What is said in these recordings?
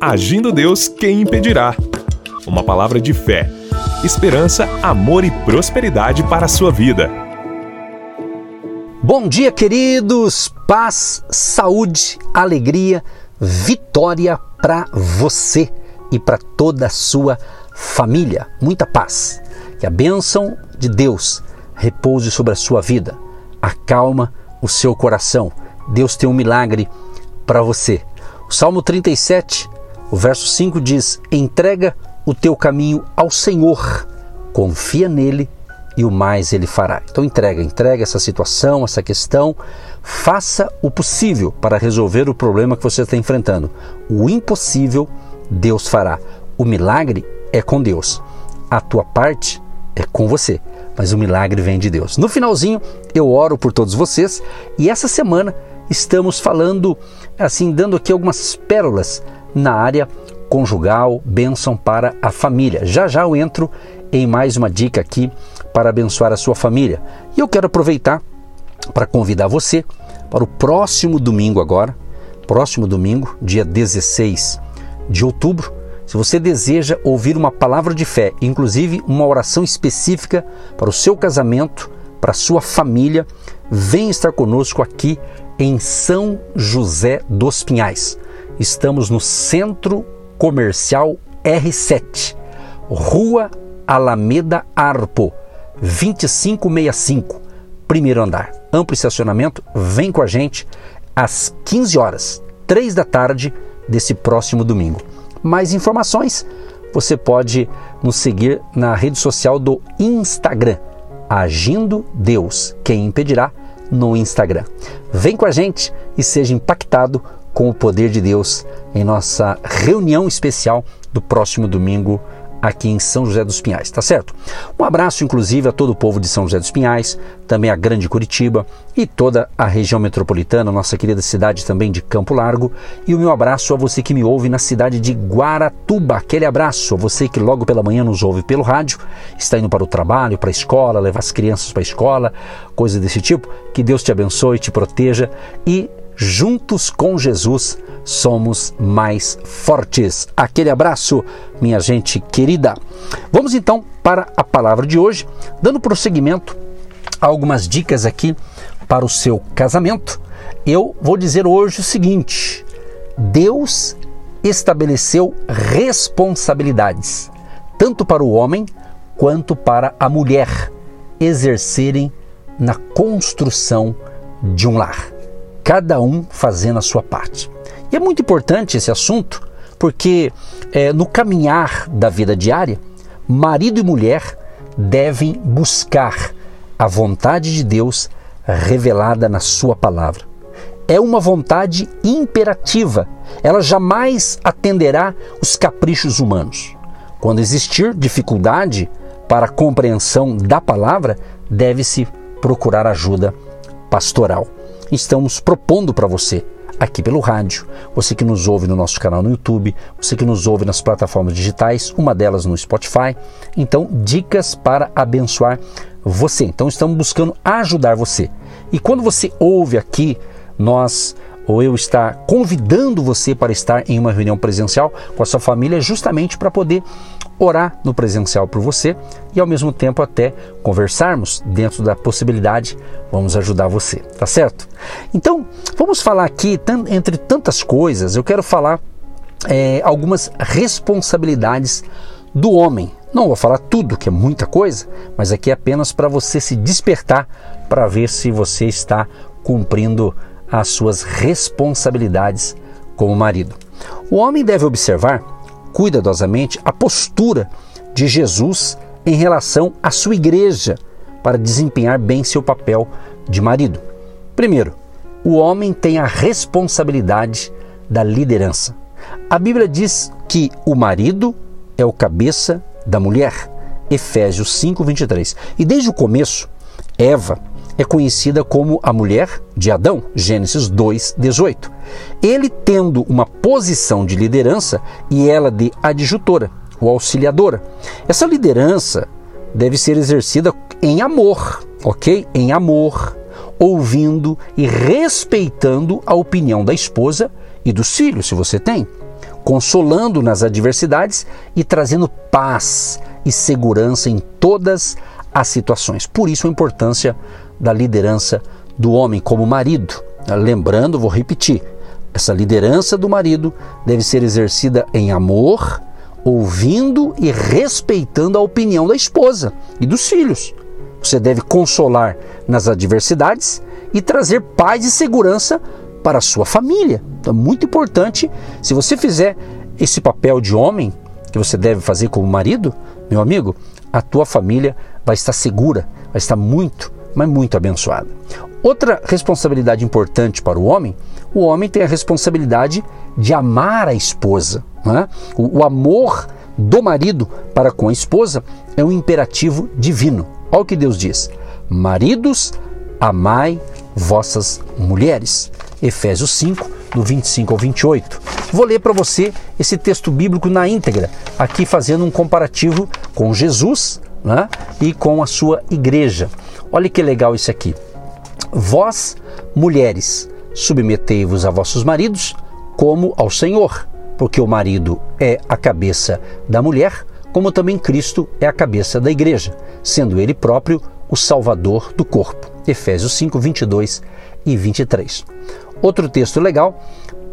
Agindo Deus, quem impedirá? Uma palavra de fé, esperança, amor e prosperidade para a sua vida. Bom dia, queridos! Paz, saúde, alegria, vitória para você e para toda a sua família. Muita paz. Que a bênção de Deus repouse sobre a sua vida. Acalma o seu coração. Deus tem um milagre para você. O Salmo 37, o verso 5 diz: Entrega o teu caminho ao Senhor, confia nele e o mais ele fará. Então entrega, entrega essa situação, essa questão, faça o possível para resolver o problema que você está enfrentando. O impossível Deus fará. O milagre é com Deus. A tua parte é com você, mas o milagre vem de Deus. No finalzinho, eu oro por todos vocês e essa semana estamos falando, assim, dando aqui algumas pérolas na área conjugal, bênção para a família. Já já eu entro em mais uma dica aqui para abençoar a sua família. E eu quero aproveitar para convidar você para o próximo domingo agora, próximo domingo, dia 16 de outubro. Se você deseja ouvir uma palavra de fé, inclusive uma oração específica para o seu casamento, para a sua família, vem estar conosco aqui em São José dos Pinhais. Estamos no Centro Comercial R7, Rua Alameda Arpo, 2565, primeiro andar. Amplo estacionamento, vem com a gente às 15 horas, 3 da tarde desse próximo domingo. Mais informações, você pode nos seguir na rede social do Instagram, Agindo Deus, quem impedirá no Instagram. Vem com a gente e seja impactado com o poder de Deus em nossa reunião especial do próximo domingo aqui em São José dos Pinhais, tá certo? Um abraço, inclusive, a todo o povo de São José dos Pinhais, também a Grande Curitiba e toda a região metropolitana, nossa querida cidade também de Campo Largo. E o meu abraço a você que me ouve na cidade de Guaratuba. Aquele abraço a você que logo pela manhã nos ouve pelo rádio, está indo para o trabalho, para a escola, levar as crianças para a escola, coisa desse tipo. Que Deus te abençoe, te proteja e juntos com Jesus somos mais fortes. Aquele abraço, minha gente querida. Vamos então para a palavra de hoje, dando prosseguimento a algumas dicas aqui para o seu casamento. Eu vou dizer hoje o seguinte: Deus estabeleceu responsabilidades, tanto para o homem quanto para a mulher, exercerem na construção de um lar cada um fazendo a sua parte. E é muito importante esse assunto, porque é, no caminhar da vida diária, marido e mulher devem buscar a vontade de Deus revelada na Sua palavra. É uma vontade imperativa, ela jamais atenderá os caprichos humanos. Quando existir dificuldade para a compreensão da palavra, deve-se procurar ajuda pastoral estamos propondo para você aqui pelo rádio, você que nos ouve no nosso canal no YouTube, você que nos ouve nas plataformas digitais, uma delas no Spotify. Então, dicas para abençoar você. Então, estamos buscando ajudar você. E quando você ouve aqui, nós ou eu estar convidando você para estar em uma reunião presencial com a sua família, justamente para poder orar no presencial por você e ao mesmo tempo até conversarmos dentro da possibilidade, vamos ajudar você, tá certo? Então, vamos falar aqui, entre tantas coisas, eu quero falar é, algumas responsabilidades do homem. Não vou falar tudo, que é muita coisa, mas aqui é apenas para você se despertar para ver se você está cumprindo as suas responsabilidades como marido. O homem deve observar cuidadosamente a postura de Jesus em relação à sua igreja para desempenhar bem seu papel de marido. Primeiro, o homem tem a responsabilidade da liderança. A Bíblia diz que o marido é o cabeça da mulher. Efésios 5:23. E desde o começo, Eva é conhecida como a mulher de Adão, Gênesis 2:18. Ele tendo uma posição de liderança e ela de adjutora, ou auxiliadora. Essa liderança deve ser exercida em amor, ok? Em amor, ouvindo e respeitando a opinião da esposa e dos filhos, se você tem. consolando nas adversidades e trazendo paz e segurança em todas as situações. Por isso a importância da liderança do homem como marido. Lembrando, vou repetir, essa liderança do marido deve ser exercida em amor, ouvindo e respeitando a opinião da esposa e dos filhos. Você deve consolar nas adversidades e trazer paz e segurança para a sua família. Então, é muito importante, se você fizer esse papel de homem que você deve fazer como marido, meu amigo, a tua família vai estar segura, vai estar muito, mas muito abençoada. Outra responsabilidade importante para o homem, o homem tem a responsabilidade de amar a esposa. É? O, o amor do marido para com a esposa é um imperativo divino. Olha o que Deus diz: Maridos, amai vossas mulheres. Efésios 5, do 25 ao 28. Vou ler para você esse texto bíblico na íntegra, aqui fazendo um comparativo com Jesus né, e com a sua igreja. Olha que legal isso aqui. Vós, mulheres, submetei-vos a vossos maridos como ao Senhor, porque o marido é a cabeça da mulher, como também Cristo é a cabeça da igreja, sendo ele próprio o Salvador do corpo. Efésios 5, 22 e 23. Outro texto legal,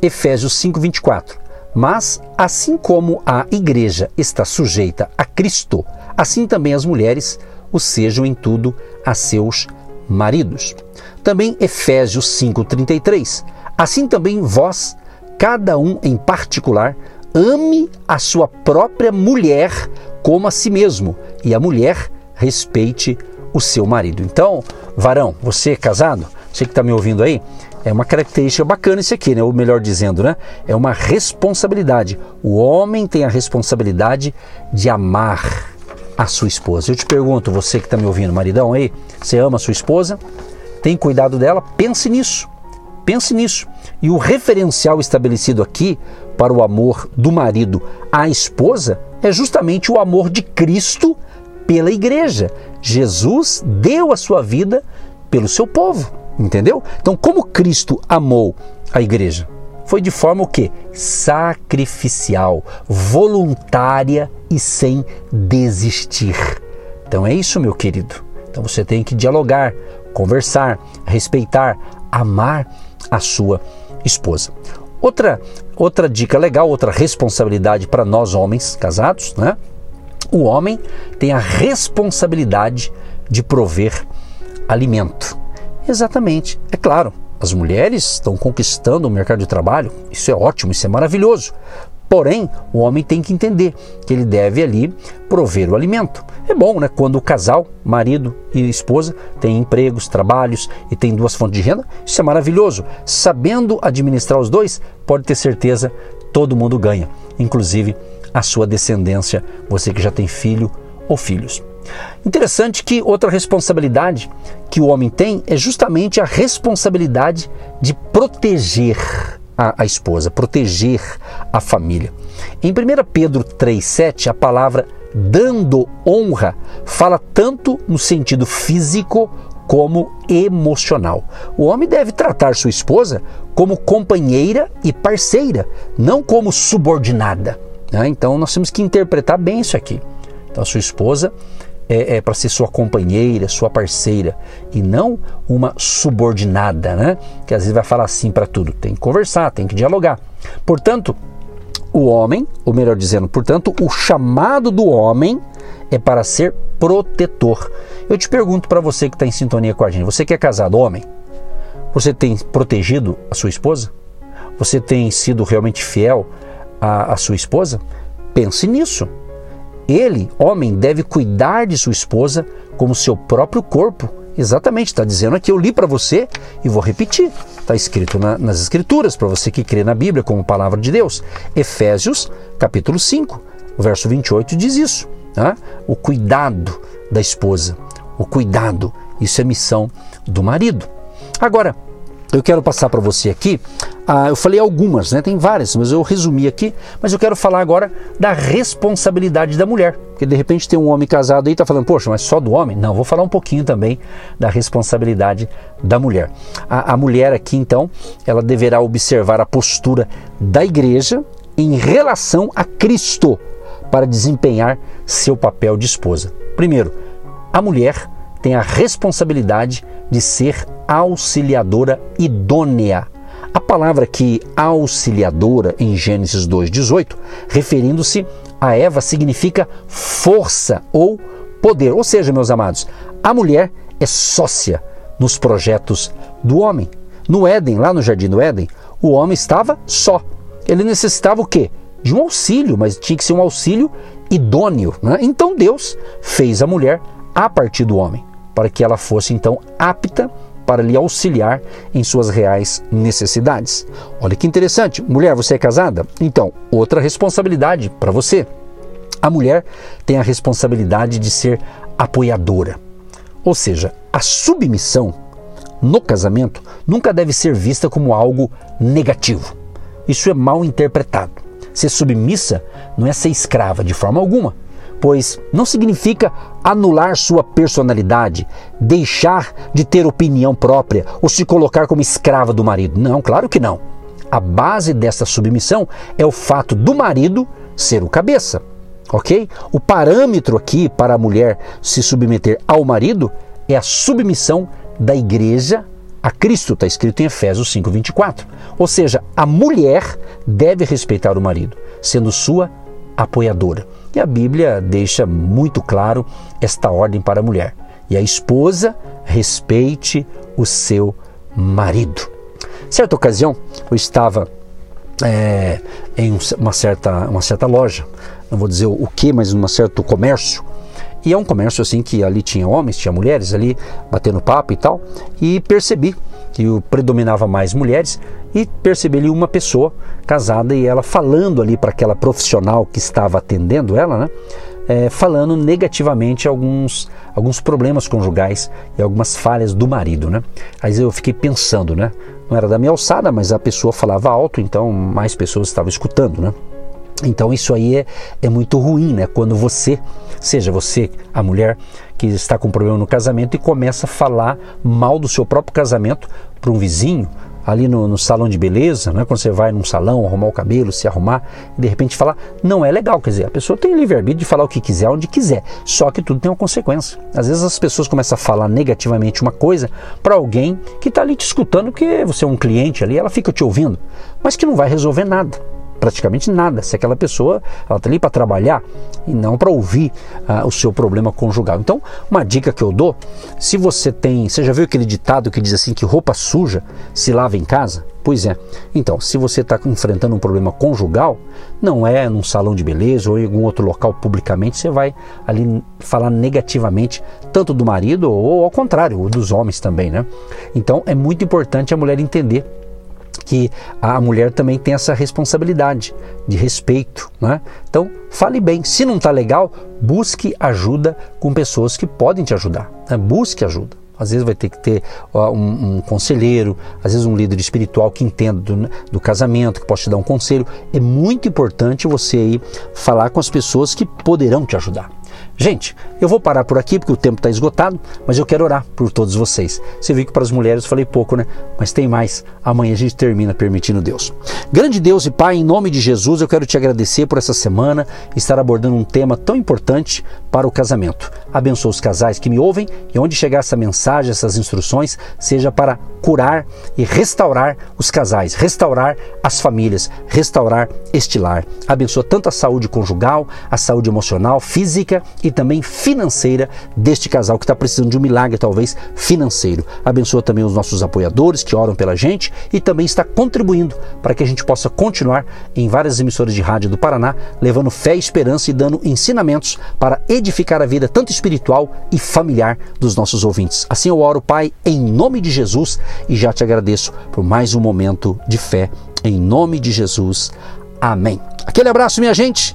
Efésios 5, 24. Mas, assim como a igreja está sujeita a Cristo, assim também as mulheres o sejam em tudo a seus maridos. Também Efésios 5:33. Assim também vós, cada um em particular, ame a sua própria mulher como a si mesmo, e a mulher respeite o seu marido. Então, varão, você é casado, você que está me ouvindo aí, é uma característica bacana isso aqui, né? Ou melhor dizendo, né? É uma responsabilidade. O homem tem a responsabilidade de amar a sua esposa. Eu te pergunto, você que está me ouvindo, maridão aí, você ama a sua esposa? Tem cuidado dela? Pense nisso. Pense nisso. E o referencial estabelecido aqui para o amor do marido à esposa é justamente o amor de Cristo pela igreja. Jesus deu a sua vida pelo seu povo, entendeu? Então, como Cristo amou a igreja? Foi de forma o quê? Sacrificial, voluntária e sem desistir. Então é isso, meu querido. Então você tem que dialogar, conversar, respeitar, amar a sua esposa. Outra outra dica legal, outra responsabilidade para nós homens casados, né? O homem tem a responsabilidade de prover alimento. Exatamente. É claro, as mulheres estão conquistando o mercado de trabalho, isso é ótimo, isso é maravilhoso. Porém, o homem tem que entender que ele deve ali prover o alimento. É bom, né? Quando o casal, marido e esposa, tem empregos, trabalhos e tem duas fontes de renda, isso é maravilhoso. Sabendo administrar os dois, pode ter certeza, todo mundo ganha, inclusive a sua descendência, você que já tem filho ou filhos. Interessante que outra responsabilidade que o homem tem é justamente a responsabilidade de proteger a, a esposa, proteger a família. Em 1 Pedro 3,7, a palavra dando honra fala tanto no sentido físico como emocional. O homem deve tratar sua esposa como companheira e parceira, não como subordinada. Né? Então nós temos que interpretar bem isso aqui. Então sua esposa é, é para ser sua companheira, sua parceira e não uma subordinada, né? Que às vezes vai falar assim para tudo. Tem que conversar, tem que dialogar. Portanto, o homem, ou melhor dizendo, portanto, o chamado do homem é para ser protetor. Eu te pergunto para você que está em sintonia com a gente, você que é casado, homem, você tem protegido a sua esposa? Você tem sido realmente fiel à, à sua esposa? Pense nisso. Ele, homem, deve cuidar de sua esposa como seu próprio corpo. Exatamente, está dizendo aqui, eu li para você e vou repetir. Está escrito na, nas Escrituras, para você que crê na Bíblia como palavra de Deus. Efésios, capítulo 5, verso 28 diz isso. Tá? O cuidado da esposa, o cuidado, isso é missão do marido. Agora, eu quero passar para você aqui, ah, eu falei algumas, né? tem várias, mas eu resumi aqui, mas eu quero falar agora da responsabilidade da mulher. Porque de repente tem um homem casado aí está falando, poxa, mas só do homem? Não, vou falar um pouquinho também da responsabilidade da mulher. A, a mulher aqui, então, ela deverá observar a postura da igreja em relação a Cristo para desempenhar seu papel de esposa. Primeiro, a mulher tem a responsabilidade de ser auxiliadora idônea. A palavra que auxiliadora em Gênesis 2:18, referindo-se a Eva, significa força ou poder. Ou seja, meus amados, a mulher é sócia nos projetos do homem. No Éden, lá no jardim do Éden, o homem estava só. Ele necessitava o quê? De um auxílio, mas tinha que ser um auxílio idôneo. Né? Então Deus fez a mulher a partir do homem, para que ela fosse então apta para lhe auxiliar em suas reais necessidades. Olha que interessante. Mulher, você é casada? Então, outra responsabilidade para você. A mulher tem a responsabilidade de ser apoiadora. Ou seja, a submissão no casamento nunca deve ser vista como algo negativo. Isso é mal interpretado. Ser submissa não é ser escrava de forma alguma, pois não significa anular sua personalidade, deixar de ter opinião própria ou se colocar como escrava do marido. Não, claro que não. A base dessa submissão é o fato do marido ser o cabeça, ok? O parâmetro aqui para a mulher se submeter ao marido é a submissão da igreja a Cristo, está escrito em Efésios 5,24. Ou seja, a mulher deve respeitar o marido, sendo sua apoiadora. E a Bíblia deixa muito claro esta ordem para a mulher. E a esposa respeite o seu marido. Certa ocasião, eu estava é, em uma certa, uma certa loja, não vou dizer o que, mas um certo comércio, e é um comércio assim que ali tinha homens, tinha mulheres ali batendo papo e tal. E percebi que predominava mais mulheres e percebi ali uma pessoa casada e ela falando ali para aquela profissional que estava atendendo ela, né? É, falando negativamente alguns, alguns problemas conjugais e algumas falhas do marido, né? Aí eu fiquei pensando, né? Não era da minha alçada, mas a pessoa falava alto, então mais pessoas estavam escutando, né? Então isso aí é, é muito ruim, né? Quando você, seja você a mulher que está com problema no casamento e começa a falar mal do seu próprio casamento para um vizinho, ali no, no, salão de beleza, né? quando você vai num salão arrumar o cabelo, se arrumar, e de repente falar, não é legal. Quer dizer, a pessoa tem livre-arbítrio de falar o que quiser, onde quiser, só que tudo tem uma consequência. Às vezes as pessoas começam a falar negativamente uma coisa para alguém que está ali te escutando, porque você é um cliente ali, ela fica te ouvindo, mas que não vai resolver nada praticamente nada. Se aquela pessoa ela está ali para trabalhar e não para ouvir uh, o seu problema conjugal. Então, uma dica que eu dou: se você tem, você já viu aquele ditado que diz assim que roupa suja se lava em casa? Pois é. Então, se você está enfrentando um problema conjugal, não é num salão de beleza ou em algum outro local publicamente, você vai ali falar negativamente tanto do marido ou ao contrário, dos homens também, né? Então, é muito importante a mulher entender que a mulher também tem essa responsabilidade de respeito. Né? Então, fale bem. Se não está legal, busque ajuda com pessoas que podem te ajudar. Né? Busque ajuda. Às vezes vai ter que ter um, um, conselheiro, às vezes um líder espiritual que entenda do, né, do, casamento, que possa te dar um conselho. É muito importante você aí falar com as pessoas que poderão te ajudar. Gente, eu vou parar por aqui porque o tempo está esgotado, mas eu quero orar por todos vocês. Você viu que para as mulheres eu falei pouco, né? Mas tem mais. Amanhã a gente termina permitindo Deus. Grande Deus e Pai, em nome de Jesus, eu quero te agradecer por essa semana estar abordando um tema tão importante para o casamento. Abençoa os casais que me ouvem e onde chegar essa mensagem, essas instruções, seja para curar e restaurar os casais, restaurar as famílias, restaurar este lar. Abençoa tanto a saúde conjugal, a saúde emocional, física e também financeira deste casal que está precisando de um milagre, talvez financeiro. Abençoa também os nossos apoiadores que oram pela gente e também está contribuindo para que a gente possa continuar em várias emissoras de rádio do Paraná, levando fé e esperança e dando ensinamentos para edificar a vida tanto espiritual e familiar dos nossos ouvintes. Assim eu oro, Pai, em nome de Jesus e já te agradeço por mais um momento de fé. Em nome de Jesus. Amém. Aquele abraço, minha gente